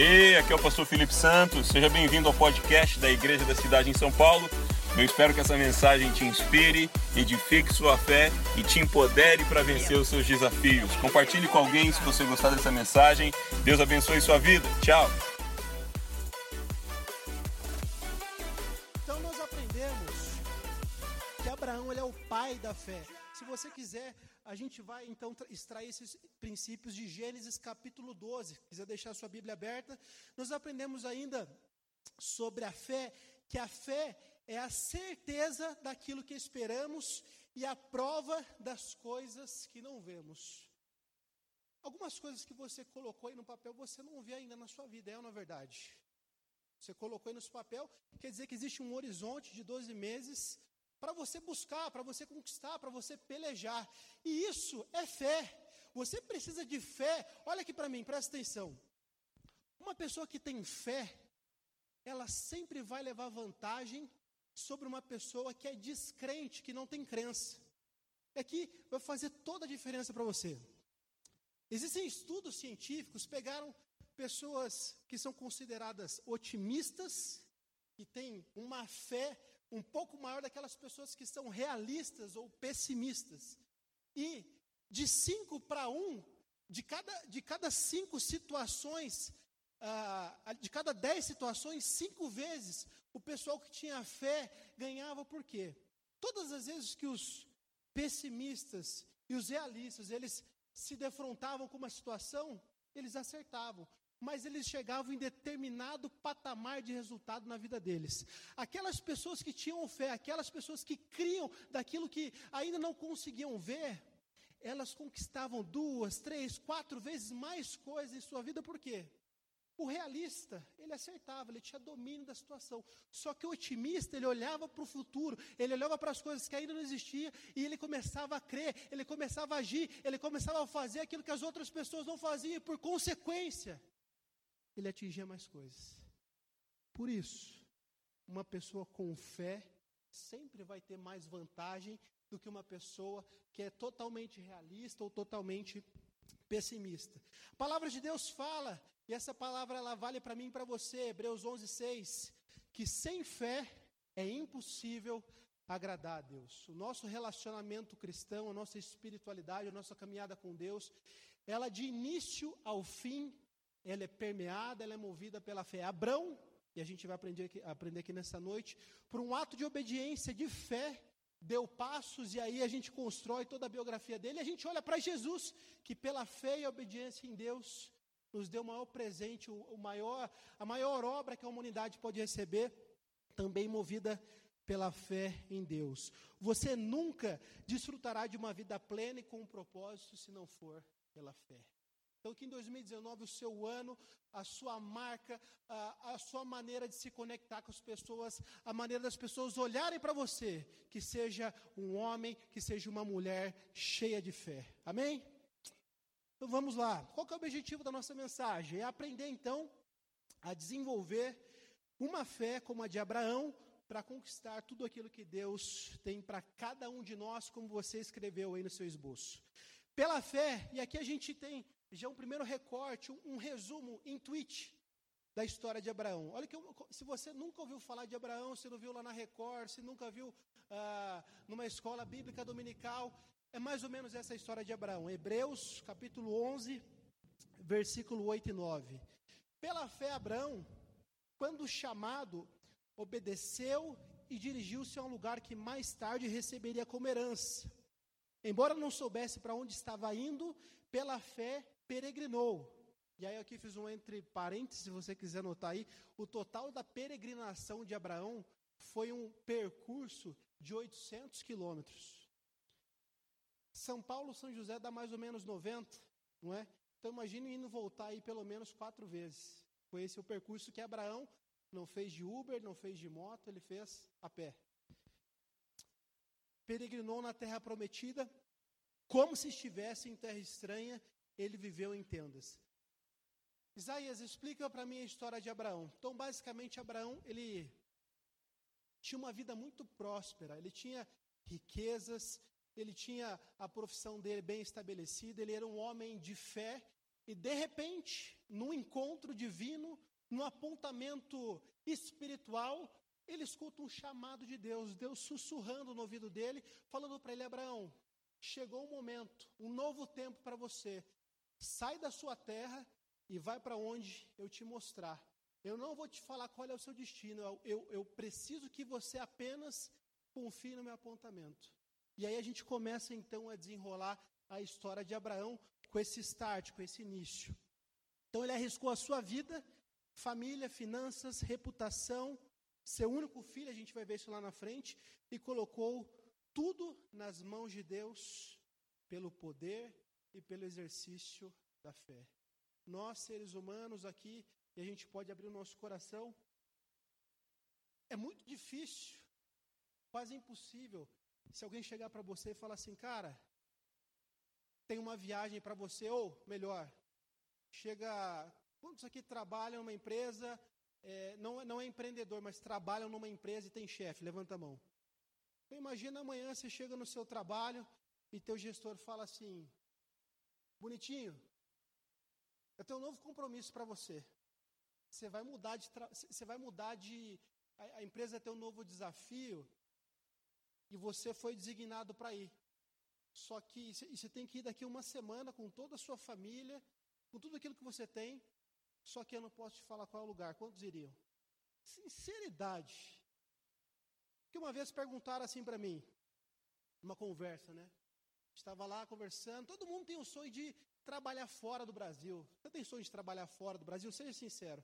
Hey, aqui é o pastor Felipe Santos. Seja bem-vindo ao podcast da Igreja da Cidade em São Paulo. Eu espero que essa mensagem te inspire, edifique sua fé e te empodere para vencer os seus desafios. Compartilhe com alguém se você gostar dessa mensagem. Deus abençoe sua vida. Tchau. Então nós aprendemos que Abraão é o pai da fé. Se você quiser, a gente vai então extrair esses princípios de Gênesis capítulo 12. Se quiser deixar sua Bíblia aberta, nós aprendemos ainda sobre a fé, que a fé é a certeza daquilo que esperamos e a prova das coisas que não vemos. Algumas coisas que você colocou aí no papel, você não vê ainda na sua vida, é ou não é verdade? Você colocou aí no seu papel, quer dizer que existe um horizonte de 12 meses para você buscar, para você conquistar, para você pelejar. E isso é fé. Você precisa de fé. Olha aqui para mim, presta atenção. Uma pessoa que tem fé, ela sempre vai levar vantagem sobre uma pessoa que é descrente, que não tem crença. E aqui vai fazer toda a diferença para você. Existem estudos científicos, pegaram pessoas que são consideradas otimistas, que têm uma fé um pouco maior daquelas pessoas que são realistas ou pessimistas. E de cinco para um, de cada, de cada cinco situações, ah, de cada dez situações, cinco vezes, o pessoal que tinha fé ganhava por quê? Todas as vezes que os pessimistas e os realistas, eles se defrontavam com uma situação, eles acertavam mas eles chegavam em determinado patamar de resultado na vida deles. Aquelas pessoas que tinham fé, aquelas pessoas que criam daquilo que ainda não conseguiam ver, elas conquistavam duas, três, quatro vezes mais coisas em sua vida, por quê? O realista, ele acertava, ele tinha domínio da situação. Só que o otimista, ele olhava para o futuro, ele olhava para as coisas que ainda não existiam e ele começava a crer, ele começava a agir, ele começava a fazer aquilo que as outras pessoas não faziam, e por consequência, ele atingia mais coisas. Por isso, uma pessoa com fé sempre vai ter mais vantagem do que uma pessoa que é totalmente realista ou totalmente pessimista. A palavra de Deus fala, e essa palavra ela vale para mim e para você, Hebreus 11:6, que sem fé é impossível agradar a Deus. O nosso relacionamento cristão, a nossa espiritualidade, a nossa caminhada com Deus, ela de início ao fim ela é permeada, ela é movida pela fé. Abrão, e a gente vai aprender aqui, aprender aqui nessa noite, por um ato de obediência, de fé, deu passos e aí a gente constrói toda a biografia dele. E a gente olha para Jesus, que pela fé e obediência em Deus nos deu o maior presente, o, maior, a maior obra que a humanidade pode receber, também movida pela fé em Deus. Você nunca desfrutará de uma vida plena e com um propósito se não for pela fé. Então, que em 2019, o seu ano, a sua marca, a, a sua maneira de se conectar com as pessoas, a maneira das pessoas olharem para você, que seja um homem, que seja uma mulher cheia de fé. Amém? Então vamos lá. Qual é o objetivo da nossa mensagem? É aprender então a desenvolver uma fé como a de Abraão para conquistar tudo aquilo que Deus tem para cada um de nós, como você escreveu aí no seu esboço. Pela fé, e aqui a gente tem já é um primeiro recorte, um, um resumo em tweet da história de Abraão. Olha que eu, se você nunca ouviu falar de Abraão, se não viu lá na Record, se nunca viu ah, numa escola bíblica dominical, é mais ou menos essa história de Abraão. Hebreus, capítulo 11, versículo 8 e 9. Pela fé, Abraão, quando chamado, obedeceu e dirigiu-se a um lugar que mais tarde receberia como herança. Embora não soubesse para onde estava indo, pela fé peregrinou. E aí aqui fiz um entre parênteses, se você quiser anotar aí, o total da peregrinação de Abraão foi um percurso de 800 quilômetros. São Paulo, São José dá mais ou menos 90, não é? Então imagine indo voltar aí pelo menos quatro vezes. Foi esse o percurso que Abraão não fez de Uber, não fez de moto, ele fez a pé. Peregrinou na terra prometida, como se estivesse em terra estranha ele viveu em tendas. Isaías, explica para mim a história de Abraão. Então, basicamente, Abraão, ele tinha uma vida muito próspera, ele tinha riquezas, ele tinha a profissão dele bem estabelecida, ele era um homem de fé, E de repente, num encontro divino, num apontamento espiritual, ele escuta um chamado de Deus, Deus sussurrando no ouvido dele, falando para ele: Abraão, chegou um momento, um novo tempo para você. Sai da sua terra e vai para onde eu te mostrar. Eu não vou te falar qual é o seu destino, eu, eu, eu preciso que você apenas confie no meu apontamento. E aí a gente começa então a desenrolar a história de Abraão com esse start, com esse início. Então ele arriscou a sua vida, família, finanças, reputação, seu único filho, a gente vai ver isso lá na frente, e colocou tudo nas mãos de Deus pelo poder e pelo exercício da fé. Nós, seres humanos aqui, e a gente pode abrir o nosso coração, é muito difícil, quase impossível, se alguém chegar para você e falar assim, cara, tem uma viagem para você, ou melhor, chega. Quantos aqui trabalham numa empresa, é, não, não é empreendedor, mas trabalham numa empresa e tem chefe? Levanta a mão. Então, imagina amanhã você chega no seu trabalho e teu gestor fala assim: bonitinho, eu tenho um novo compromisso para você. Você vai mudar de. Você vai mudar de. A empresa tem um novo desafio e você foi designado para ir. Só que você tem que ir daqui uma semana com toda a sua família, com tudo aquilo que você tem. Só que eu não posso te falar qual é o lugar. Quantos iriam? Sinceridade. Que uma vez perguntaram assim para mim, numa conversa, né? Estava lá conversando. Todo mundo tem o sonho de trabalhar fora do Brasil. Você tem sonho de trabalhar fora do Brasil? Seja sincero.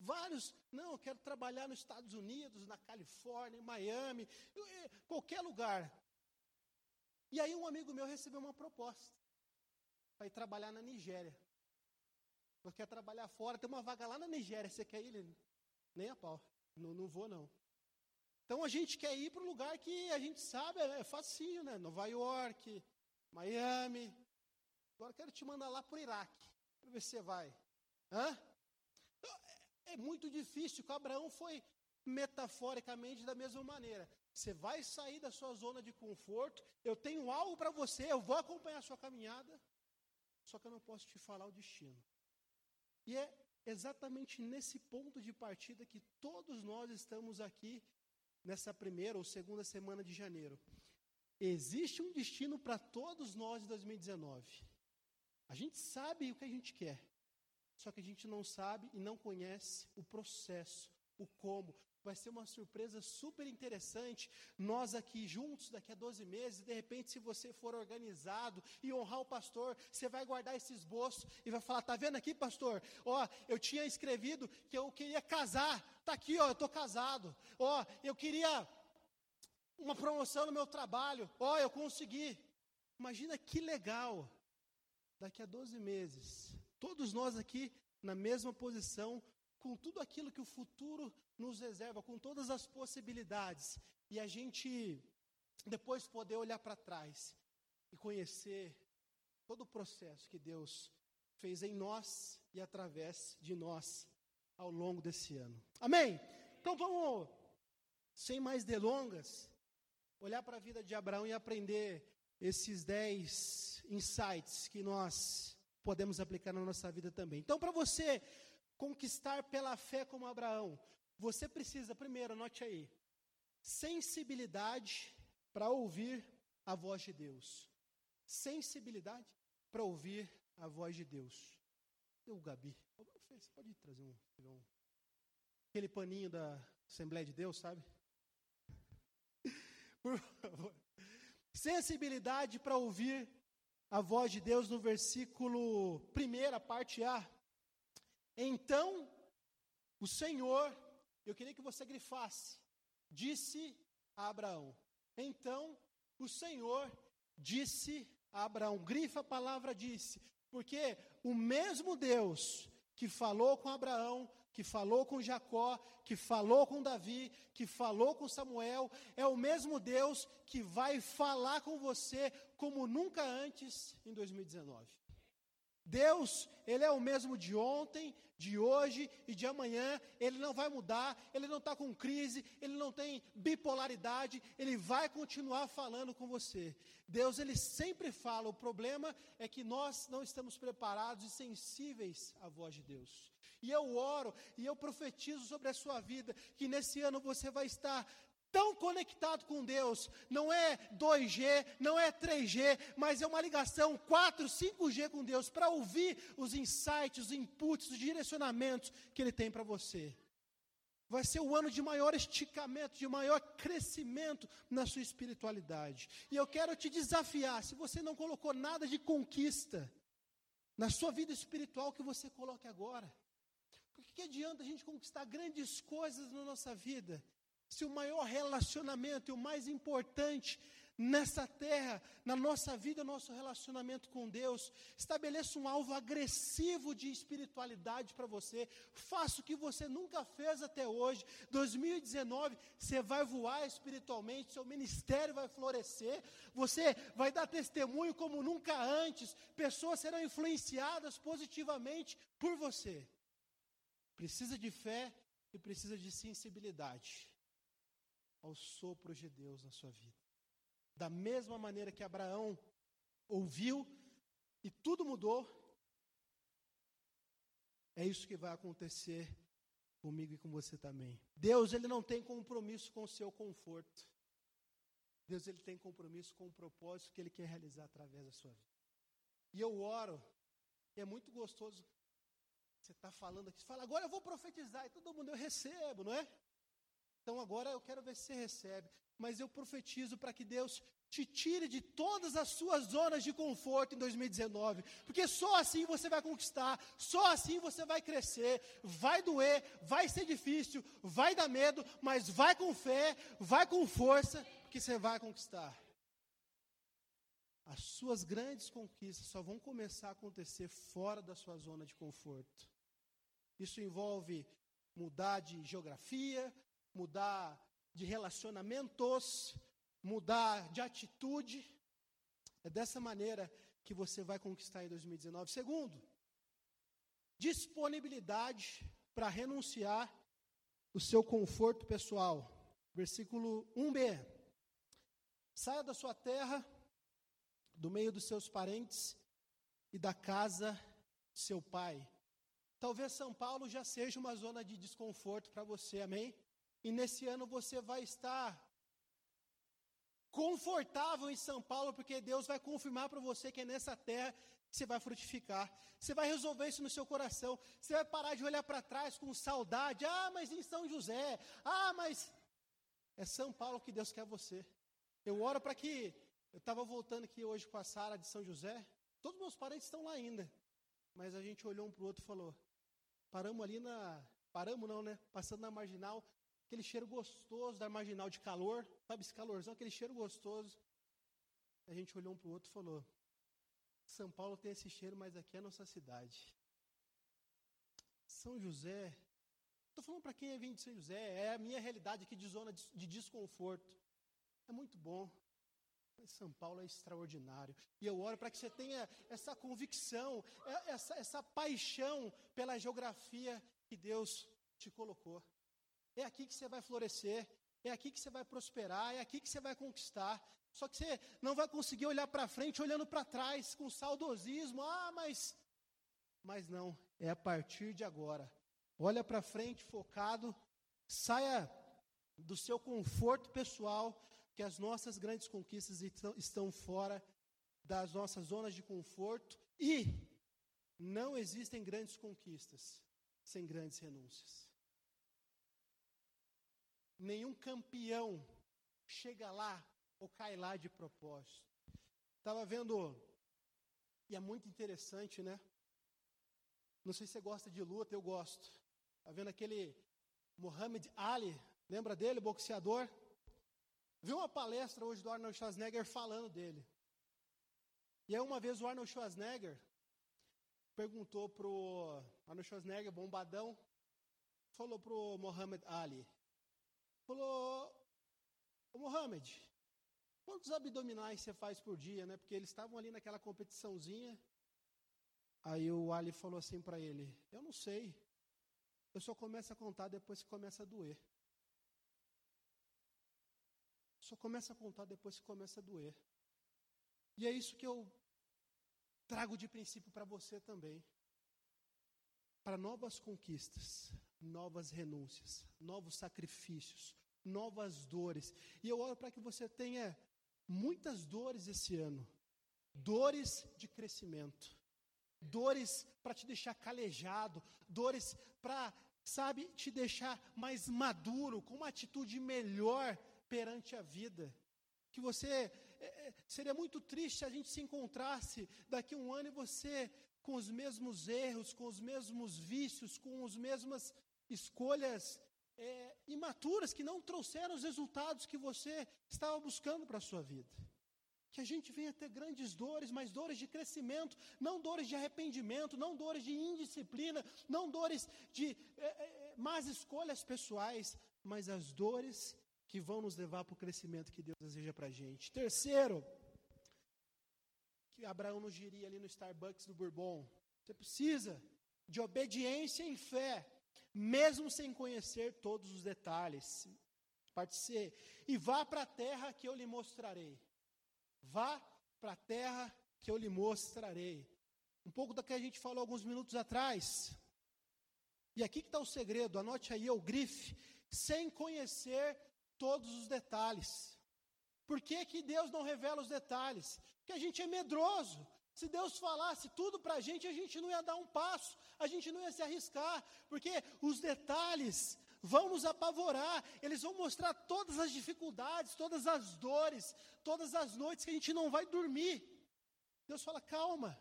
Vários, não, eu quero trabalhar nos Estados Unidos, na Califórnia, em Miami, qualquer lugar. E aí um amigo meu recebeu uma proposta para ir trabalhar na Nigéria. Você quer trabalhar fora, tem uma vaga lá na Nigéria, você quer ir? Nem a pau, não, não vou não. Então a gente quer ir para um lugar que a gente sabe, é, facinho, né? Nova York, Miami. Agora quero te mandar lá para o Iraque, para ver se você vai. Hã? Então, é, é muito difícil, que Abraão foi metaforicamente da mesma maneira. Você vai sair da sua zona de conforto. Eu tenho algo para você, eu vou acompanhar a sua caminhada. Só que eu não posso te falar o destino. E é exatamente nesse ponto de partida que todos nós estamos aqui nessa primeira ou segunda semana de janeiro. Existe um destino para todos nós em 2019. A gente sabe o que a gente quer, só que a gente não sabe e não conhece o processo, o como, vai ser uma surpresa super interessante. Nós aqui juntos, daqui a 12 meses, de repente, se você for organizado e honrar o pastor, você vai guardar esse esboço e vai falar: tá vendo aqui, pastor? Ó, eu tinha escrevido que eu queria casar, tá aqui, ó, eu tô casado. Ó, eu queria uma promoção no meu trabalho, ó, eu consegui. Imagina que legal. Daqui a 12 meses, todos nós aqui na mesma posição, com tudo aquilo que o futuro nos reserva, com todas as possibilidades, e a gente depois poder olhar para trás e conhecer todo o processo que Deus fez em nós e através de nós ao longo desse ano. Amém? Então vamos, sem mais delongas, olhar para a vida de Abraão e aprender esses dez insights que nós podemos aplicar na nossa vida também. Então, para você conquistar pela fé como Abraão, você precisa, primeiro, anote aí, sensibilidade para ouvir a voz de Deus. Sensibilidade para ouvir a voz de Deus. O Gabi, você pode trazer um, um, aquele paninho da Assembleia de Deus, sabe? Por favor. Sensibilidade para ouvir a voz de Deus no versículo 1, parte A. Então, o Senhor, eu queria que você grifasse, disse a Abraão. Então, o Senhor disse a Abraão. Grifa a palavra disse, porque o mesmo Deus que falou com Abraão, que falou com Jacó, que falou com Davi, que falou com Samuel, é o mesmo Deus que vai falar com você como nunca antes em 2019. Deus, Ele é o mesmo de ontem, de hoje e de amanhã, Ele não vai mudar, Ele não está com crise, Ele não tem bipolaridade, Ele vai continuar falando com você. Deus, Ele sempre fala, o problema é que nós não estamos preparados e sensíveis à voz de Deus. E eu oro e eu profetizo sobre a sua vida que nesse ano você vai estar tão conectado com Deus, não é 2G, não é 3G, mas é uma ligação 4, 5G com Deus, para ouvir os insights, os inputs, os direcionamentos que Ele tem para você. Vai ser o ano de maior esticamento, de maior crescimento na sua espiritualidade. E eu quero te desafiar, se você não colocou nada de conquista na sua vida espiritual, que você coloque agora. Porque que adianta a gente conquistar grandes coisas na nossa vida se o maior relacionamento e o mais importante nessa terra, na nossa vida, nosso relacionamento com Deus, estabeleça um alvo agressivo de espiritualidade para você, faça o que você nunca fez até hoje. 2019, você vai voar espiritualmente, seu ministério vai florescer, você vai dar testemunho como nunca antes, pessoas serão influenciadas positivamente por você. Precisa de fé e precisa de sensibilidade aos sopros de Deus na sua vida. Da mesma maneira que Abraão ouviu e tudo mudou, é isso que vai acontecer comigo e com você também. Deus, ele não tem compromisso com o seu conforto. Deus, ele tem compromisso com o propósito que ele quer realizar através da sua vida. E eu oro, e é muito gostoso você está falando aqui, você fala, agora eu vou profetizar, e todo mundo eu recebo, não é? Então agora eu quero ver se você recebe. Mas eu profetizo para que Deus te tire de todas as suas zonas de conforto em 2019. Porque só assim você vai conquistar, só assim você vai crescer. Vai doer, vai ser difícil, vai dar medo, mas vai com fé, vai com força, que você vai conquistar. As suas grandes conquistas só vão começar a acontecer fora da sua zona de conforto. Isso envolve mudar de geografia, mudar de relacionamentos, mudar de atitude. É dessa maneira que você vai conquistar em 2019. Segundo, disponibilidade para renunciar o seu conforto pessoal. Versículo 1b. Saia da sua terra, do meio dos seus parentes e da casa de seu pai. Talvez São Paulo já seja uma zona de desconforto para você, amém? E nesse ano você vai estar confortável em São Paulo, porque Deus vai confirmar para você que é nessa terra que você vai frutificar. Você vai resolver isso no seu coração. Você vai parar de olhar para trás com saudade. Ah, mas em São José. Ah, mas é São Paulo que Deus quer você. Eu oro para que. Eu estava voltando aqui hoje com a Sara de São José. Todos meus parentes estão lá ainda. Mas a gente olhou um para o outro e falou: paramos ali na. Paramos não, né? Passando na marginal aquele cheiro gostoso da marginal de calor, sabe esse calorzão, aquele cheiro gostoso. A gente olhou um para o outro e falou: São Paulo tem esse cheiro, mas aqui é a nossa cidade. São José, estou falando para quem vem de São José, é a minha realidade aqui de zona de, de desconforto. É muito bom. São Paulo é extraordinário. E eu oro para que você tenha essa convicção, é, essa, essa paixão pela geografia que Deus te colocou. É aqui que você vai florescer, é aqui que você vai prosperar, é aqui que você vai conquistar. Só que você não vai conseguir olhar para frente olhando para trás com saudosismo. Ah, mas mas não, é a partir de agora. Olha para frente focado, saia do seu conforto pessoal, que as nossas grandes conquistas estão, fora das nossas zonas de conforto e não existem grandes conquistas sem grandes renúncias. Nenhum campeão chega lá ou cai lá de propósito. Estava vendo, e é muito interessante, né? Não sei se você gosta de luta, eu gosto. Está vendo aquele Muhammad Ali, lembra dele, boxeador? Vi uma palestra hoje do Arnold Schwarzenegger falando dele. E aí uma vez o Arnold Schwarzenegger perguntou pro Arnold Schwarzenegger, bombadão, falou pro Muhammad Ali, falou: Ô Mohamed, quantos abdominais você faz por dia, né? Porque eles estavam ali naquela competiçãozinha. Aí o Ali falou assim para ele: Eu não sei. Eu só começo a contar depois que começa a doer. Só começa a contar depois que começa a doer. E é isso que eu trago de princípio para você também. Para novas conquistas, novas renúncias, novos sacrifícios, novas dores. E eu oro para que você tenha muitas dores esse ano. Dores de crescimento. Dores para te deixar calejado, dores para, sabe, te deixar mais maduro, com uma atitude melhor perante a vida. Que você é, é, seria muito triste se a gente se encontrasse daqui a um ano e você com os mesmos erros, com os mesmos vícios, com as mesmas escolhas é, imaturas que não trouxeram os resultados que você estava buscando para a sua vida. Que a gente venha ter grandes dores, mas dores de crescimento, não dores de arrependimento, não dores de indisciplina, não dores de é, é, más escolhas pessoais, mas as dores que vão nos levar para o crescimento que Deus deseja para a gente. Terceiro, que Abraão nos diria ali no Starbucks do Bourbon: você precisa de obediência e fé, mesmo sem conhecer todos os detalhes. Parte C. E vá para a terra que eu lhe mostrarei. Vá para a terra que eu lhe mostrarei. Um pouco da que a gente falou alguns minutos atrás. E aqui que está o segredo, anote aí o grife, sem conhecer todos os detalhes. Por que, que Deus não revela os detalhes? Porque a gente é medroso. Se Deus falasse tudo para a gente, a gente não ia dar um passo, a gente não ia se arriscar, porque os detalhes vão nos apavorar, eles vão mostrar todas as dificuldades, todas as dores, todas as noites que a gente não vai dormir. Deus fala: calma,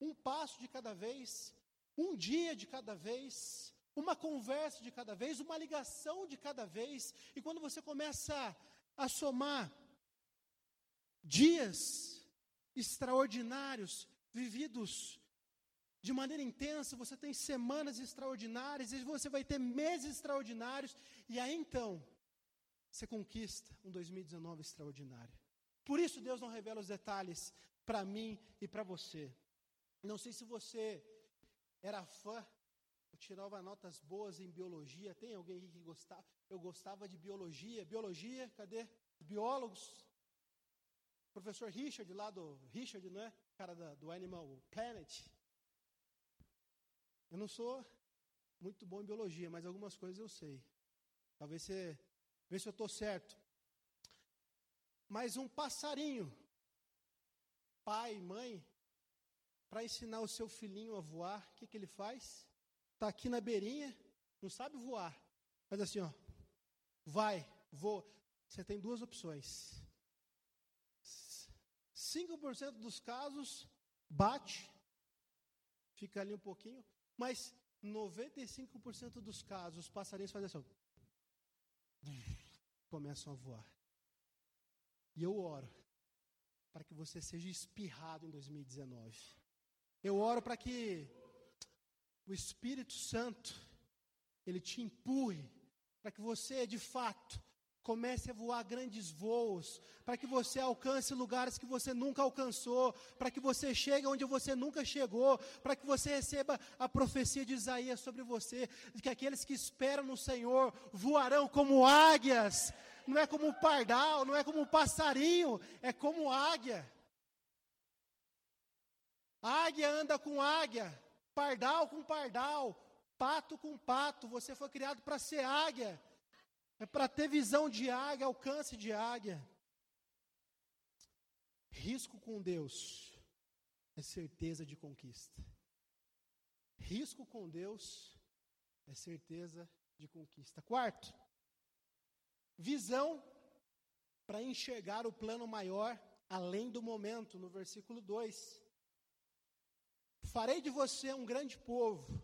um passo de cada vez, um dia de cada vez, uma conversa de cada vez, uma ligação de cada vez, e quando você começa a somar dias extraordinários vividos de maneira intensa, você tem semanas extraordinárias, e você vai ter meses extraordinários, e aí então, você conquista um 2019 extraordinário. Por isso Deus não revela os detalhes para mim e para você. Não sei se você era fã, eu tirava notas boas em biologia. Tem alguém aqui que gostava? Eu gostava de biologia. Biologia, cadê? Biólogos. Professor Richard, lá do. Richard, não é? Cara da, do Animal Planet. Eu não sou muito bom em biologia, mas algumas coisas eu sei. Talvez você. Vê se eu estou certo. Mas um passarinho, pai, mãe, para ensinar o seu filhinho a voar, o que, que ele faz? Está aqui na beirinha, não sabe voar. Faz assim, ó. Vai, voa. Você tem duas opções. 5% dos casos bate, fica ali um pouquinho, mas 95% dos casos, os passarinhos fazem assim, começam a voar. E eu oro para que você seja espirrado em 2019. Eu oro para que o Espírito Santo ele te empurre para que você, de fato, Comece a voar grandes voos, para que você alcance lugares que você nunca alcançou, para que você chegue onde você nunca chegou, para que você receba a profecia de Isaías sobre você, de que aqueles que esperam no Senhor voarão como águias, não é como pardal, não é como passarinho, é como águia. Águia anda com águia, pardal com pardal, pato com pato, você foi criado para ser águia. É para ter visão de águia, alcance de águia. Risco com Deus é certeza de conquista. Risco com Deus é certeza de conquista. Quarto, visão para enxergar o plano maior além do momento, no versículo 2. Farei de você um grande povo,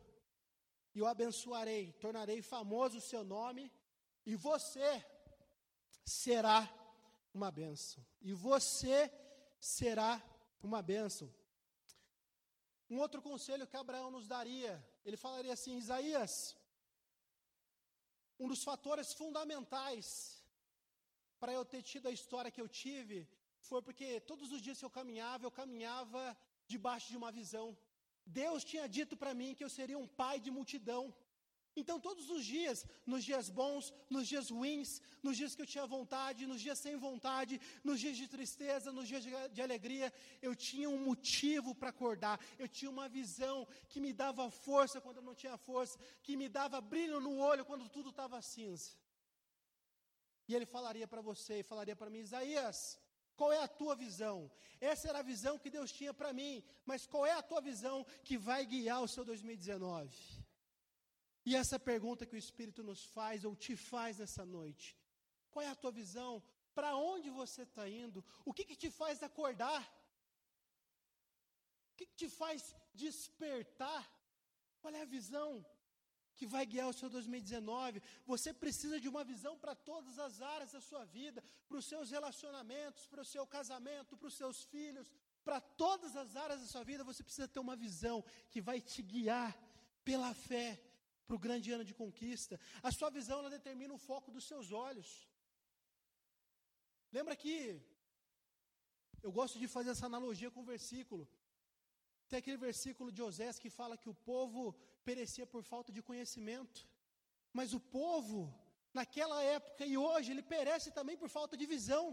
e o abençoarei, tornarei famoso o seu nome e você será uma bênção. E você será uma bênção. Um outro conselho que Abraão nos daria, ele falaria assim: Isaías, um dos fatores fundamentais para eu ter tido a história que eu tive foi porque todos os dias que eu caminhava, eu caminhava debaixo de uma visão. Deus tinha dito para mim que eu seria um pai de multidão. Então, todos os dias, nos dias bons, nos dias ruins, nos dias que eu tinha vontade, nos dias sem vontade, nos dias de tristeza, nos dias de, de alegria, eu tinha um motivo para acordar, eu tinha uma visão que me dava força quando eu não tinha força, que me dava brilho no olho quando tudo estava cinza. E ele falaria para você, falaria para mim, Isaías, qual é a tua visão? Essa era a visão que Deus tinha para mim, mas qual é a tua visão que vai guiar o seu 2019? E essa pergunta que o Espírito nos faz, ou te faz nessa noite: qual é a tua visão? Para onde você está indo? O que, que te faz acordar? O que, que te faz despertar? Qual é a visão que vai guiar o seu 2019? Você precisa de uma visão para todas as áreas da sua vida, para os seus relacionamentos, para o seu casamento, para os seus filhos, para todas as áreas da sua vida, você precisa ter uma visão que vai te guiar pela fé para o grande ano de conquista. A sua visão ela determina o foco dos seus olhos. Lembra que eu gosto de fazer essa analogia com o versículo. Tem aquele versículo de Osés que fala que o povo perecia por falta de conhecimento. Mas o povo, naquela época e hoje, ele perece também por falta de visão.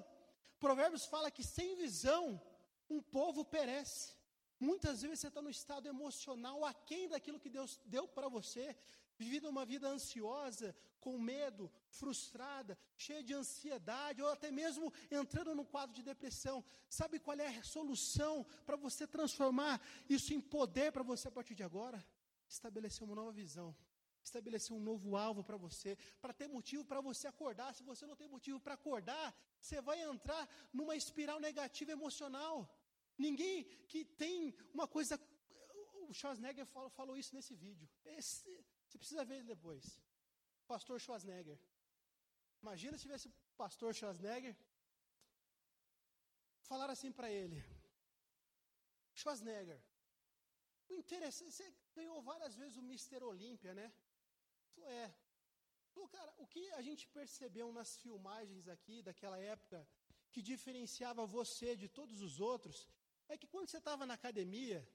Provérbios fala que sem visão, um povo perece. Muitas vezes você está no estado emocional aquém daquilo que Deus deu para você vivendo uma vida ansiosa, com medo, frustrada, cheia de ansiedade, ou até mesmo entrando num quadro de depressão. Sabe qual é a solução para você transformar isso em poder para você a partir de agora? Estabelecer uma nova visão. Estabelecer um novo alvo para você, para ter motivo para você acordar. Se você não tem motivo para acordar, você vai entrar numa espiral negativa emocional. Ninguém que tem uma coisa. O Schwarzenegger falou, falou isso nesse vídeo. Esse, você precisa ver depois. Pastor Schwarzenegger. Imagina se tivesse o pastor Schwarzenegger falar assim para ele: Schwarzenegger, o interessante, você ganhou várias vezes o Mister Olímpia, né? É. Cara, o que a gente percebeu nas filmagens aqui daquela época que diferenciava você de todos os outros é que quando você estava na academia,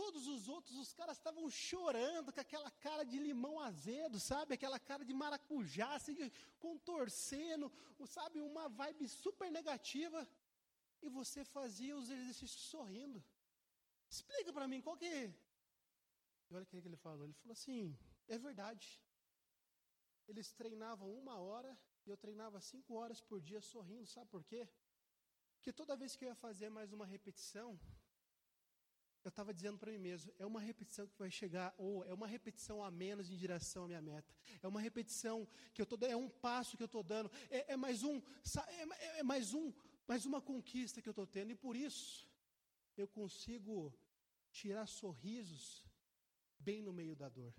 Todos os outros, os caras estavam chorando com aquela cara de limão azedo, sabe? Aquela cara de maracujá, assim, contorcendo, sabe? Uma vibe super negativa. E você fazia os exercícios sorrindo. Explica para mim, qual que é? E olha o que ele falou. Ele falou assim: é verdade. Eles treinavam uma hora e eu treinava cinco horas por dia sorrindo. Sabe por quê? Porque toda vez que eu ia fazer mais uma repetição, eu estava dizendo para mim mesmo, é uma repetição que vai chegar, ou é uma repetição a menos em direção à minha meta. É uma repetição que eu estou é um passo que eu estou dando, é, é, mais um, é, é mais um, mais uma conquista que eu estou tendo, e por isso eu consigo tirar sorrisos bem no meio da dor.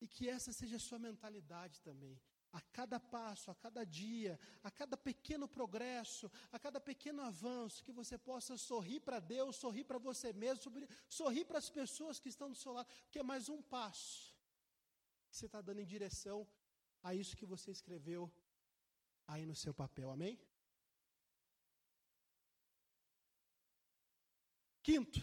E que essa seja a sua mentalidade também a cada passo, a cada dia, a cada pequeno progresso, a cada pequeno avanço, que você possa sorrir para Deus, sorrir para você mesmo, sorrir para as pessoas que estão do seu lado, porque é mais um passo que você está dando em direção a isso que você escreveu aí no seu papel, amém? Quinto,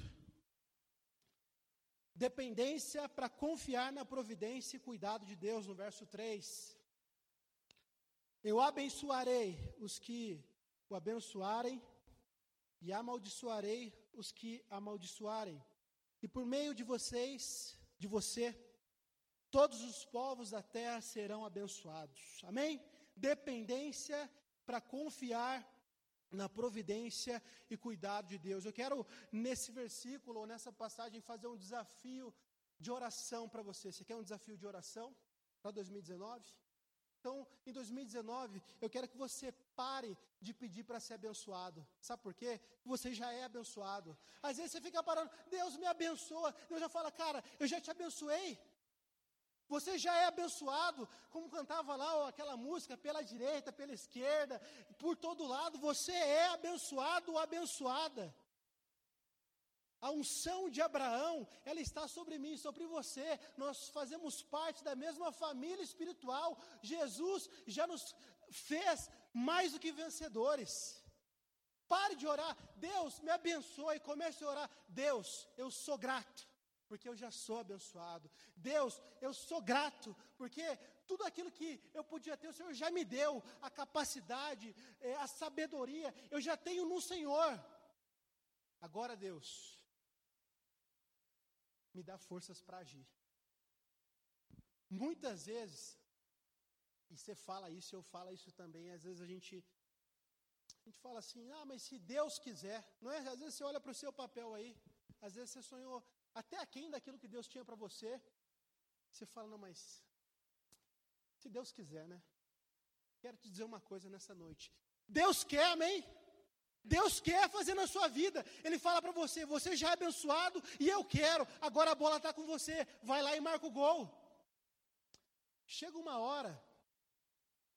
dependência para confiar na providência e cuidado de Deus, no verso 3. Eu abençoarei os que o abençoarem, e amaldiçoarei os que amaldiçoarem. E por meio de vocês, de você, todos os povos da terra serão abençoados. Amém? Dependência para confiar na providência e cuidado de Deus. Eu quero, nesse versículo ou nessa passagem, fazer um desafio de oração para você. Você quer um desafio de oração para 2019? Então, em 2019, eu quero que você pare de pedir para ser abençoado. Sabe por quê? Você já é abençoado. Às vezes você fica parando, Deus me abençoa. Deus já fala, cara, eu já te abençoei. Você já é abençoado, como cantava lá aquela música, pela direita, pela esquerda, por todo lado, você é abençoado ou abençoada. A unção de Abraão, ela está sobre mim, sobre você. Nós fazemos parte da mesma família espiritual. Jesus já nos fez mais do que vencedores. Pare de orar, Deus me abençoe, comece a orar, Deus, eu sou grato, porque eu já sou abençoado. Deus, eu sou grato, porque tudo aquilo que eu podia ter, o Senhor já me deu, a capacidade, é, a sabedoria, eu já tenho no Senhor. Agora, Deus, me dá forças para agir. Muitas vezes, e você fala isso, eu falo isso também, às vezes a gente a gente fala assim: "Ah, mas se Deus quiser", não é? Às vezes você olha para o seu papel aí, às vezes você sonhou até aquém daquilo que Deus tinha para você. Você fala: "Não, mas se Deus quiser, né? Quero te dizer uma coisa nessa noite. Deus quer, amém? Deus quer fazer na sua vida. Ele fala para você: você já é abençoado e eu quero. Agora a bola está com você. Vai lá e marca o gol. Chega uma hora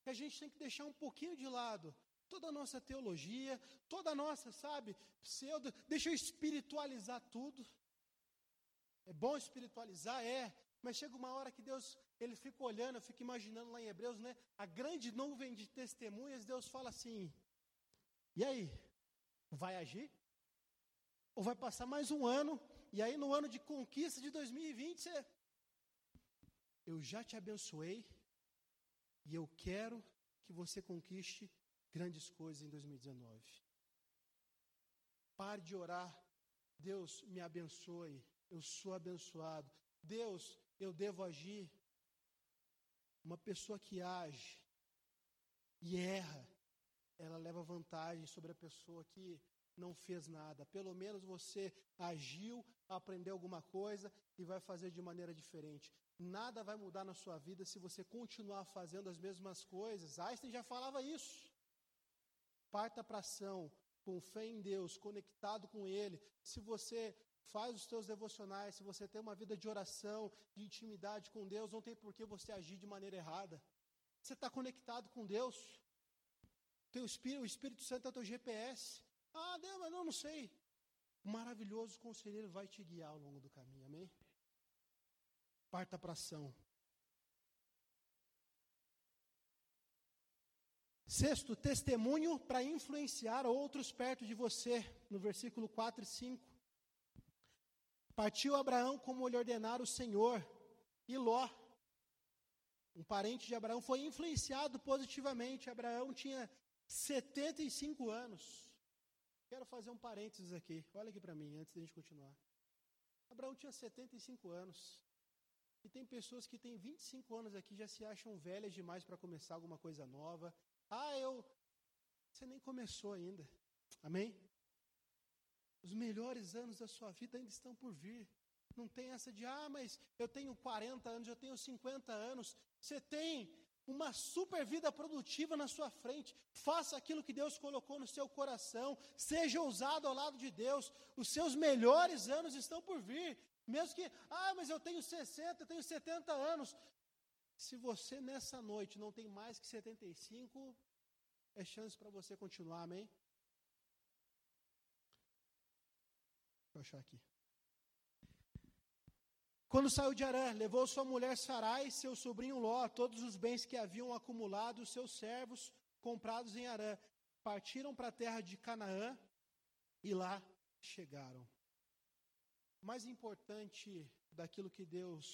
que a gente tem que deixar um pouquinho de lado toda a nossa teologia, toda a nossa, sabe, pseudo. Deixa eu espiritualizar tudo. É bom espiritualizar, é. Mas chega uma hora que Deus, ele fica olhando, eu fico imaginando lá em Hebreus, né? A grande nuvem de testemunhas, Deus fala assim: e aí? Vai agir? Ou vai passar mais um ano? E aí, no ano de conquista de 2020, você. Eu já te abençoei e eu quero que você conquiste grandes coisas em 2019. Pare de orar. Deus me abençoe. Eu sou abençoado. Deus, eu devo agir. Uma pessoa que age e erra, ela leva vantagem sobre a pessoa que não fez nada. Pelo menos você agiu, aprendeu alguma coisa e vai fazer de maneira diferente. Nada vai mudar na sua vida se você continuar fazendo as mesmas coisas. Einstein já falava isso. Parta para ação, com fé em Deus, conectado com Ele. Se você faz os seus devocionais, se você tem uma vida de oração, de intimidade com Deus, não tem por que você agir de maneira errada. Você está conectado com Deus. Teu Espírito, o Espírito Santo é teu GPS. Ah, Deus, mas não, não sei. O maravilhoso conselheiro vai te guiar ao longo do caminho, amém? Parta para ação. Sexto, testemunho para influenciar outros perto de você, no versículo 4 e 5. Partiu Abraão como lhe ordenara o Senhor, e Ló, um parente de Abraão, foi influenciado positivamente. Abraão tinha 75 anos. Quero fazer um parênteses aqui, olha aqui para mim, antes da gente continuar. Abraão tinha 75 anos. E tem pessoas que têm 25 anos aqui já se acham velhas demais para começar alguma coisa nova, ah, eu. Você nem começou ainda. Amém? Os melhores anos da sua vida ainda estão por vir. Não tem essa de, ah, mas eu tenho 40 anos, eu tenho 50 anos. Você tem uma super vida produtiva na sua frente. Faça aquilo que Deus colocou no seu coração. Seja ousado ao lado de Deus. Os seus melhores anos estão por vir. Mesmo que, ah, mas eu tenho 60, eu tenho 70 anos. Se você nessa noite não tem mais que 75, é chance para você continuar, amém? Eu achar aqui. Quando saiu de Arã, levou sua mulher Sarai, seu sobrinho Ló, todos os bens que haviam acumulado, seus servos comprados em Arã. Partiram para a terra de Canaã e lá chegaram. Mais importante daquilo que Deus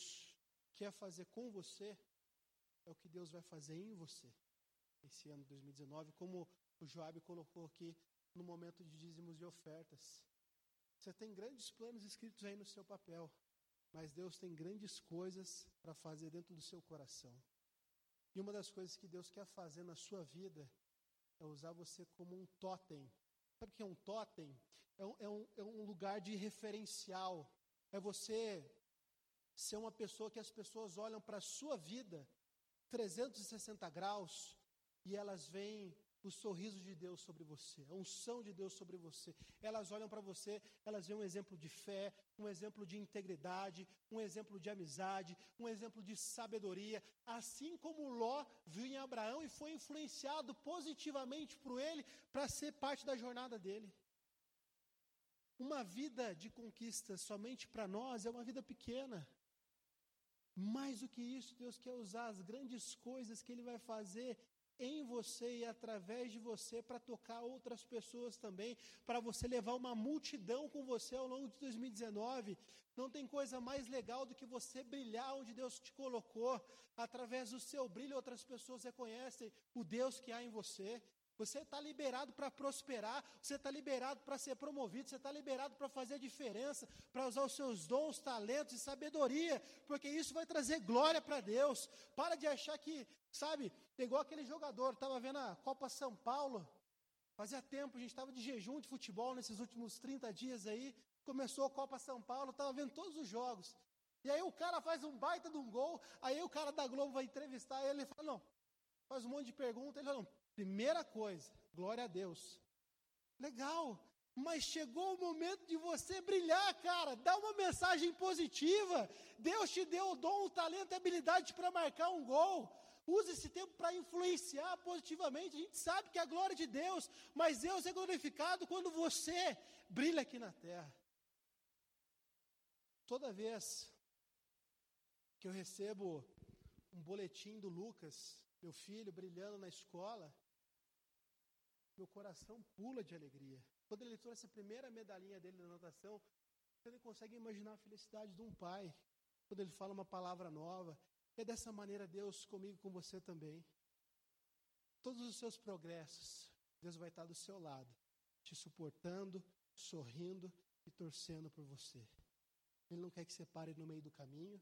quer fazer com você é o que Deus vai fazer em você esse ano de 2019, como o Joab colocou aqui no momento de dízimos e ofertas. Você tem grandes planos escritos aí no seu papel, mas Deus tem grandes coisas para fazer dentro do seu coração. E uma das coisas que Deus quer fazer na sua vida é usar você como um totem. Sabe o que é um totem? É um, é um, é um lugar de referencial. É você ser uma pessoa que as pessoas olham para a sua vida 360 graus e elas veem o sorriso de Deus sobre você, a unção de Deus sobre você. Elas olham para você, elas veem um exemplo de fé, um exemplo de integridade, um exemplo de amizade, um exemplo de sabedoria, assim como Ló viu em Abraão e foi influenciado positivamente por ele para ser parte da jornada dele. Uma vida de conquista somente para nós é uma vida pequena. Mais do que isso, Deus quer usar as grandes coisas que Ele vai fazer em você e através de você para tocar outras pessoas também, para você levar uma multidão com você ao longo de 2019. Não tem coisa mais legal do que você brilhar onde Deus te colocou. Através do seu brilho, outras pessoas reconhecem o Deus que há em você. Você está liberado para prosperar, você está liberado para ser promovido, você está liberado para fazer diferença, para usar os seus dons, talentos e sabedoria, porque isso vai trazer glória para Deus. Para de achar que, sabe, igual aquele jogador, estava vendo a Copa São Paulo, fazia tempo, a gente estava de jejum de futebol nesses últimos 30 dias aí, começou a Copa São Paulo, estava vendo todos os jogos. E aí o cara faz um baita de um gol, aí o cara da Globo vai entrevistar ele e fala, não, faz um monte de perguntas, ele fala, não, Primeira coisa, glória a Deus. Legal, mas chegou o momento de você brilhar, cara. Dá uma mensagem positiva. Deus te deu o dom, o talento e habilidade para marcar um gol. Use esse tempo para influenciar positivamente. A gente sabe que é a glória de Deus, mas Deus é glorificado quando você brilha aqui na terra. Toda vez que eu recebo um boletim do Lucas, meu filho, brilhando na escola, meu coração pula de alegria. Quando ele trouxe a primeira medalhinha dele na natação, você nem consegue imaginar a felicidade de um pai. Quando ele fala uma palavra nova. É dessa maneira Deus comigo com você também. Todos os seus progressos, Deus vai estar do seu lado, te suportando, sorrindo e torcendo por você. Ele não quer que você pare no meio do caminho.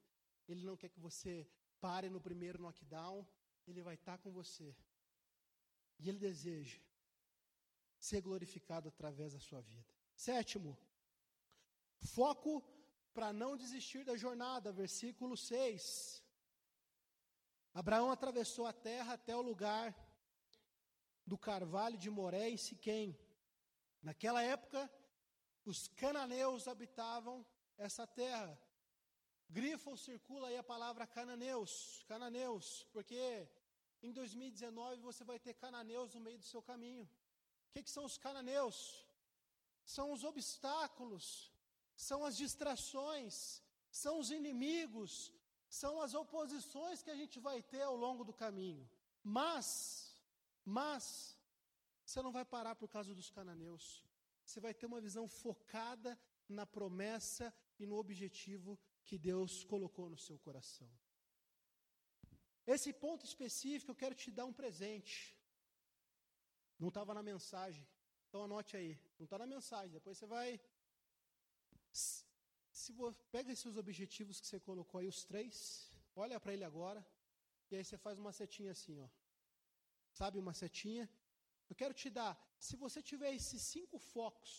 Ele não quer que você pare no primeiro knockdown. Ele vai estar com você. E ele deseja ser glorificado através da sua vida. Sétimo, foco para não desistir da jornada, versículo 6. Abraão atravessou a terra até o lugar do carvalho de Moré em Siquém. Naquela época, os cananeus habitavam essa terra. Grifo circula aí a palavra cananeus, cananeus, porque em 2019 você vai ter cananeus no meio do seu caminho. O que, que são os cananeus? São os obstáculos, são as distrações, são os inimigos, são as oposições que a gente vai ter ao longo do caminho. Mas, mas, você não vai parar por causa dos cananeus. Você vai ter uma visão focada na promessa e no objetivo que Deus colocou no seu coração. Esse ponto específico eu quero te dar um presente. Não estava na mensagem. Então anote aí. Não está na mensagem. Depois você vai. Se você, pega esses objetivos que você colocou aí, os três, olha para ele agora. E aí você faz uma setinha assim, ó. Sabe uma setinha? Eu quero te dar. Se você tiver esses cinco focos,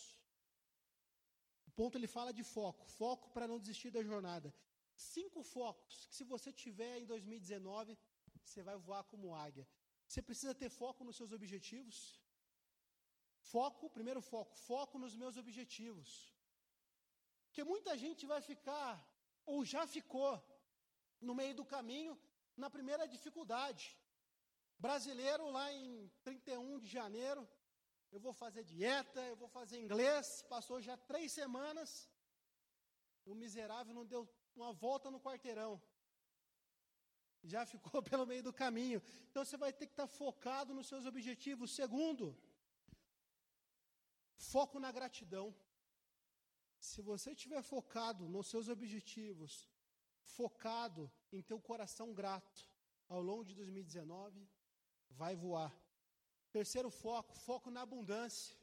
o ponto ele fala de foco, foco para não desistir da jornada. Cinco focos que se você tiver em 2019, você vai voar como águia. Você precisa ter foco nos seus objetivos. Foco, primeiro foco, foco nos meus objetivos. Porque muita gente vai ficar, ou já ficou, no meio do caminho, na primeira dificuldade. Brasileiro lá em 31 de janeiro, eu vou fazer dieta, eu vou fazer inglês, passou já três semanas, o miserável não deu uma volta no quarteirão já ficou pelo meio do caminho. Então você vai ter que estar focado nos seus objetivos. Segundo, foco na gratidão. Se você estiver focado nos seus objetivos, focado em ter o coração grato ao longo de 2019, vai voar. Terceiro foco, foco na abundância.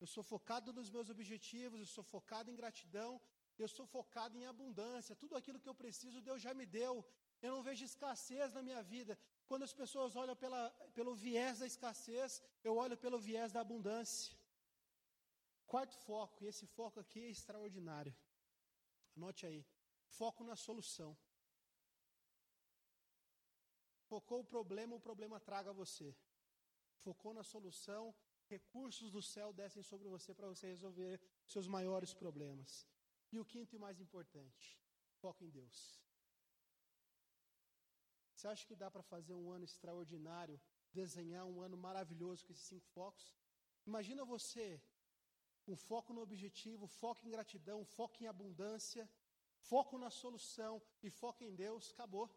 Eu sou focado nos meus objetivos, eu sou focado em gratidão, eu sou focado em abundância. Tudo aquilo que eu preciso, Deus já me deu. Eu não vejo escassez na minha vida. Quando as pessoas olham pela, pelo viés da escassez, eu olho pelo viés da abundância. Quarto foco, e esse foco aqui é extraordinário. Anote aí. Foco na solução. Focou o problema, o problema traga você. Focou na solução, recursos do céu descem sobre você para você resolver seus maiores problemas. E o quinto e mais importante, foco em Deus. Você acha que dá para fazer um ano extraordinário, desenhar um ano maravilhoso com esses cinco focos? Imagina você com foco no objetivo, foco em gratidão, foco em abundância, foco na solução e foco em Deus. Acabou.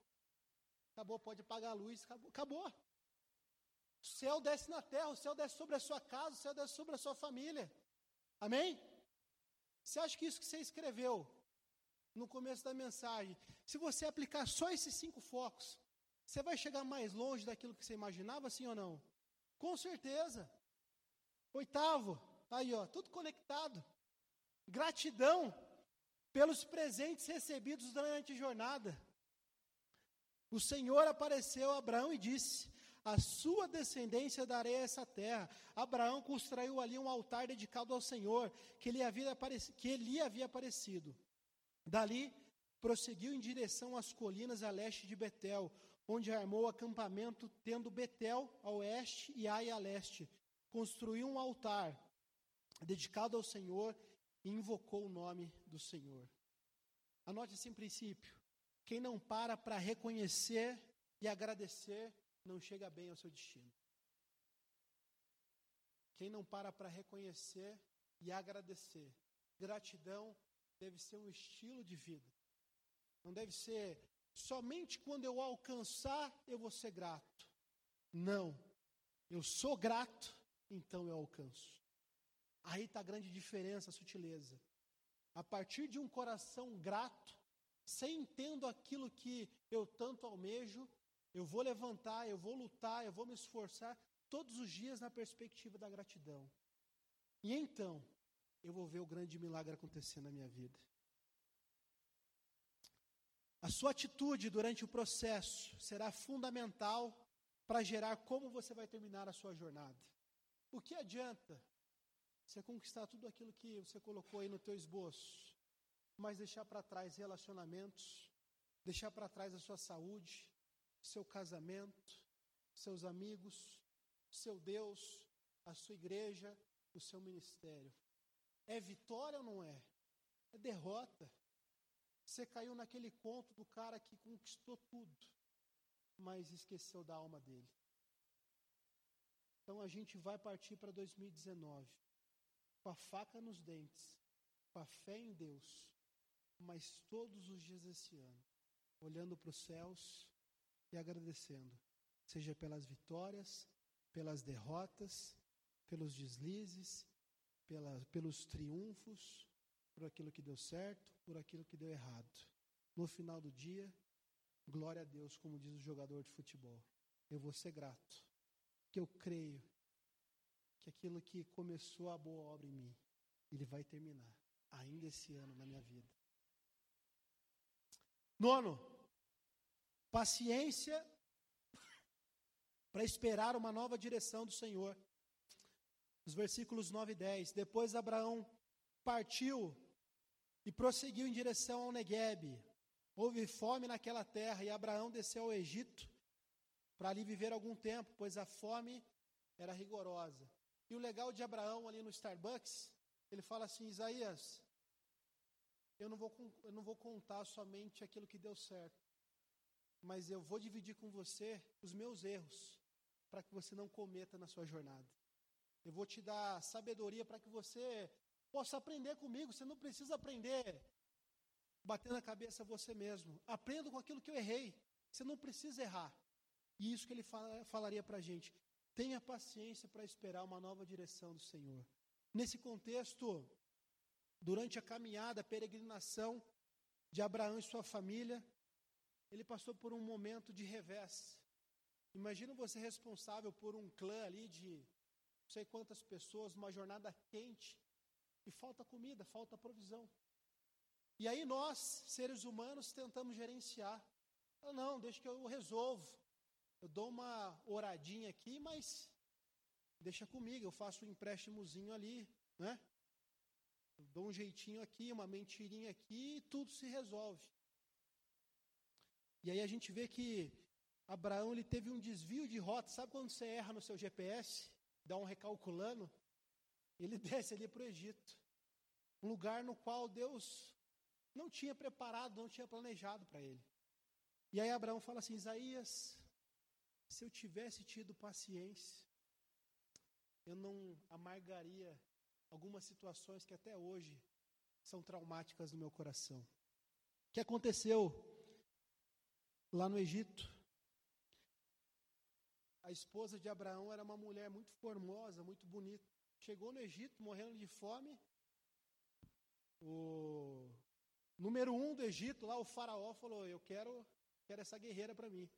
Acabou, pode apagar a luz, acabou. acabou. O céu desce na terra, o céu desce sobre a sua casa, o céu desce sobre a sua família. Amém? Você acha que isso que você escreveu no começo da mensagem, se você aplicar só esses cinco focos, você vai chegar mais longe daquilo que você imaginava, sim ou não? Com certeza. Oitavo, aí ó, tudo conectado. Gratidão pelos presentes recebidos durante a jornada. O Senhor apareceu a Abraão e disse: A sua descendência darei essa terra. Abraão construiu ali um altar dedicado ao Senhor, que lhe havia, que lhe havia aparecido. Dali, prosseguiu em direção às colinas a leste de Betel, onde armou acampamento, tendo Betel a oeste e Ai a leste. Construiu um altar dedicado ao Senhor e invocou o nome do Senhor. Anote esse princípio. Quem não para para reconhecer e agradecer, não chega bem ao seu destino. Quem não para para reconhecer e agradecer. Gratidão deve ser um estilo de vida. Não deve ser somente quando eu alcançar eu vou ser grato. Não. Eu sou grato, então eu alcanço. Aí está a grande diferença, a sutileza. A partir de um coração grato, sem entendo aquilo que eu tanto almejo, eu vou levantar, eu vou lutar, eu vou me esforçar todos os dias na perspectiva da gratidão. E então, eu vou ver o grande milagre acontecer na minha vida. A sua atitude durante o processo será fundamental para gerar como você vai terminar a sua jornada. O que adianta você conquistar tudo aquilo que você colocou aí no teu esboço, mas deixar para trás relacionamentos, deixar para trás a sua saúde, seu casamento, seus amigos, seu Deus, a sua igreja, o seu ministério. É vitória ou não é? É derrota. Você caiu naquele conto do cara que conquistou tudo, mas esqueceu da alma dele. Então a gente vai partir para 2019 com a faca nos dentes, com a fé em Deus, mas todos os dias desse ano, olhando para os céus e agradecendo, seja pelas vitórias, pelas derrotas, pelos deslizes, pela, pelos triunfos, por aquilo que deu certo, por aquilo que deu errado. No final do dia, glória a Deus, como diz o jogador de futebol. Eu vou ser grato, que eu creio que aquilo que começou a boa obra em mim, ele vai terminar ainda esse ano na minha vida. Nono, paciência para esperar uma nova direção do Senhor. Os versículos 9 e 10. Depois Abraão partiu e prosseguiu em direção ao Negueb. Houve fome naquela terra e Abraão desceu ao Egito para ali viver algum tempo, pois a fome era rigorosa. E o legal de Abraão ali no Starbucks, ele fala assim: Isaías, eu não vou, eu não vou contar somente aquilo que deu certo, mas eu vou dividir com você os meus erros, para que você não cometa na sua jornada. Eu vou te dar sabedoria para que você possa aprender comigo. Você não precisa aprender batendo a cabeça você mesmo. Aprenda com aquilo que eu errei. Você não precisa errar. E isso que ele fala, falaria para a gente. Tenha paciência para esperar uma nova direção do Senhor. Nesse contexto, durante a caminhada, a peregrinação de Abraão e sua família, ele passou por um momento de revés. Imagina você responsável por um clã ali de não sei quantas pessoas, uma jornada quente, e falta comida, falta provisão. E aí nós, seres humanos, tentamos gerenciar. Não, deixa que eu resolvo. Eu dou uma oradinha aqui, mas deixa comigo, eu faço um empréstimozinho ali, né? Eu dou um jeitinho aqui, uma mentirinha aqui e tudo se resolve. E aí a gente vê que Abraão ele teve um desvio de rota. Sabe quando você erra no seu GPS, dá um recalculando? Ele desce ali para o Egito, um lugar no qual Deus não tinha preparado, não tinha planejado para ele. E aí Abraão fala assim: Isaías, se eu tivesse tido paciência, eu não amargaria algumas situações que até hoje são traumáticas no meu coração. O que aconteceu lá no Egito? a esposa de Abraão era uma mulher muito formosa, muito bonita. Chegou no Egito morrendo de fome. O número um do Egito, lá o faraó, falou: Eu quero, quero essa guerreira para mim.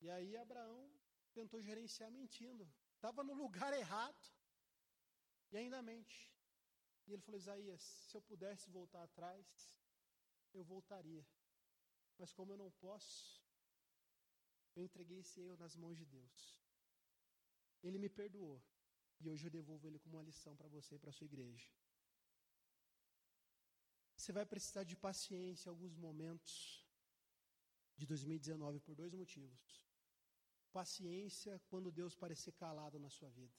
E aí Abraão tentou gerenciar mentindo. Estava no lugar errado e ainda mente. E ele falou: Isaías, se eu pudesse voltar atrás, eu voltaria. Mas como eu não posso, eu entreguei esse erro nas mãos de Deus. Ele me perdoou. E hoje eu devolvo ele como uma lição para você e para sua igreja. Você vai precisar de paciência em alguns momentos de 2019 por dois motivos. Paciência quando Deus parecer calado na sua vida.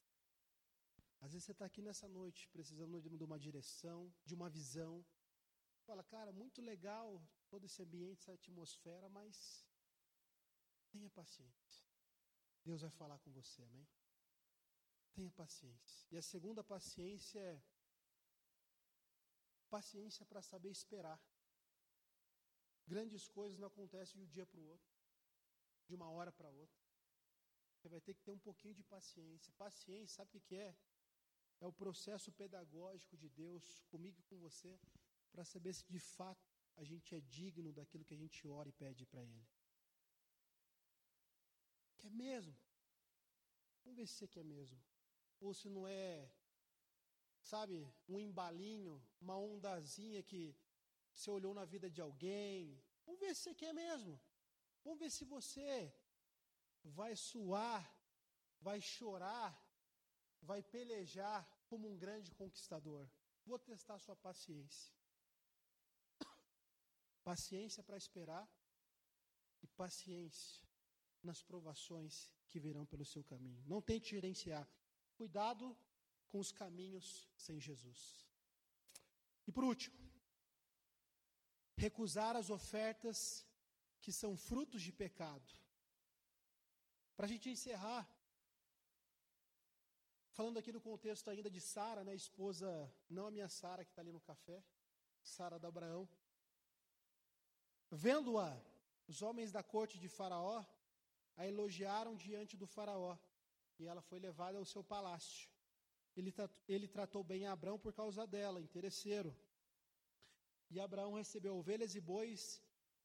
Às vezes você está aqui nessa noite precisando de uma direção, de uma visão. Fala, cara, muito legal todo esse ambiente, essa atmosfera, mas tenha paciência. Deus vai falar com você, amém? Tenha paciência. E a segunda paciência é paciência para saber esperar. Grandes coisas não acontecem de um dia para o outro, de uma hora para outra. Você vai ter que ter um pouquinho de paciência. Paciência, sabe o que é? É o processo pedagógico de Deus comigo e com você para saber se de fato a gente é digno daquilo que a gente ora e pede para Ele. Quer mesmo? Vamos ver se você quer mesmo. Ou se não é, sabe, um embalinho, uma ondazinha que você olhou na vida de alguém. Vamos ver se você quer mesmo. Vamos ver se você vai suar, vai chorar vai pelejar como um grande conquistador. Vou testar sua paciência. Paciência para esperar e paciência nas provações que virão pelo seu caminho. Não tente gerenciar. Cuidado com os caminhos sem Jesus. E por último, recusar as ofertas que são frutos de pecado. Para a gente encerrar, Falando aqui no contexto ainda de Sara, né, esposa, não a minha Sara que está ali no café, Sara da Abraão. Vendo-a, os homens da corte de Faraó a elogiaram diante do Faraó, e ela foi levada ao seu palácio. Ele, ele tratou bem Abraão por causa dela, interesseiro. E Abraão recebeu ovelhas e bois,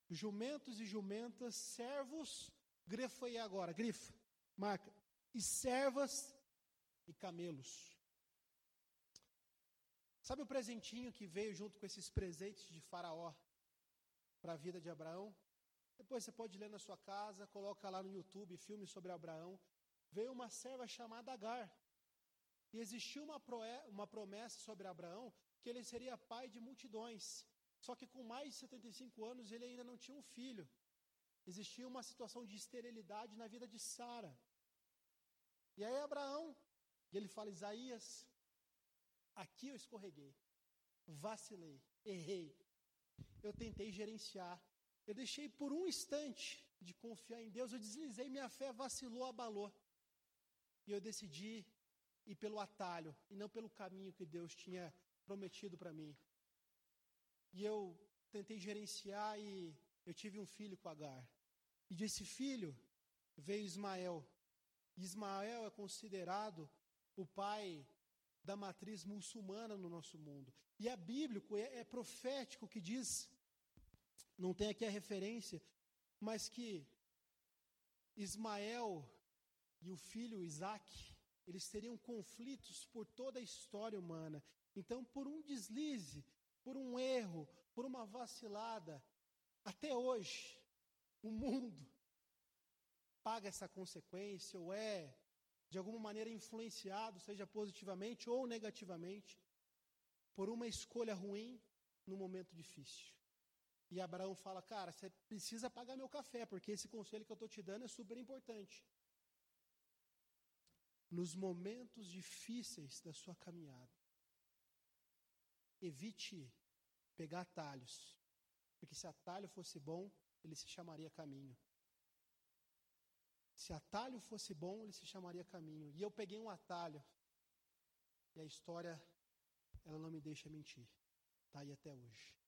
jumentos e jumentas, servos, grifo aí agora, grifa, marca, e servas e camelos. Sabe o presentinho que veio junto com esses presentes de Faraó para a vida de Abraão? Depois você pode ler na sua casa, coloca lá no YouTube filme sobre Abraão. Veio uma serva chamada Agar. E existiu uma, uma promessa sobre Abraão que ele seria pai de multidões. Só que com mais de 75 anos ele ainda não tinha um filho. Existia uma situação de esterilidade na vida de Sara. E aí Abraão e ele fala: Isaías, aqui eu escorreguei, vacilei, errei. Eu tentei gerenciar. Eu deixei por um instante de confiar em Deus, eu deslizei, minha fé vacilou, abalou. E eu decidi ir pelo atalho e não pelo caminho que Deus tinha prometido para mim. E eu tentei gerenciar e eu tive um filho com Agar. E desse filho veio Ismael. Ismael é considerado o pai da matriz muçulmana no nosso mundo. E é bíblico, é, é profético que diz, não tem aqui a referência, mas que Ismael e o filho Isaac, eles teriam conflitos por toda a história humana. Então, por um deslize, por um erro, por uma vacilada, até hoje, o mundo paga essa consequência ou é de alguma maneira influenciado, seja positivamente ou negativamente, por uma escolha ruim no momento difícil. E Abraão fala: Cara, você precisa pagar meu café, porque esse conselho que eu estou te dando é super importante. Nos momentos difíceis da sua caminhada, evite pegar atalhos, porque se atalho fosse bom, ele se chamaria caminho. Se atalho fosse bom, ele se chamaria caminho. E eu peguei um atalho. E a história, ela não me deixa mentir. Está aí até hoje.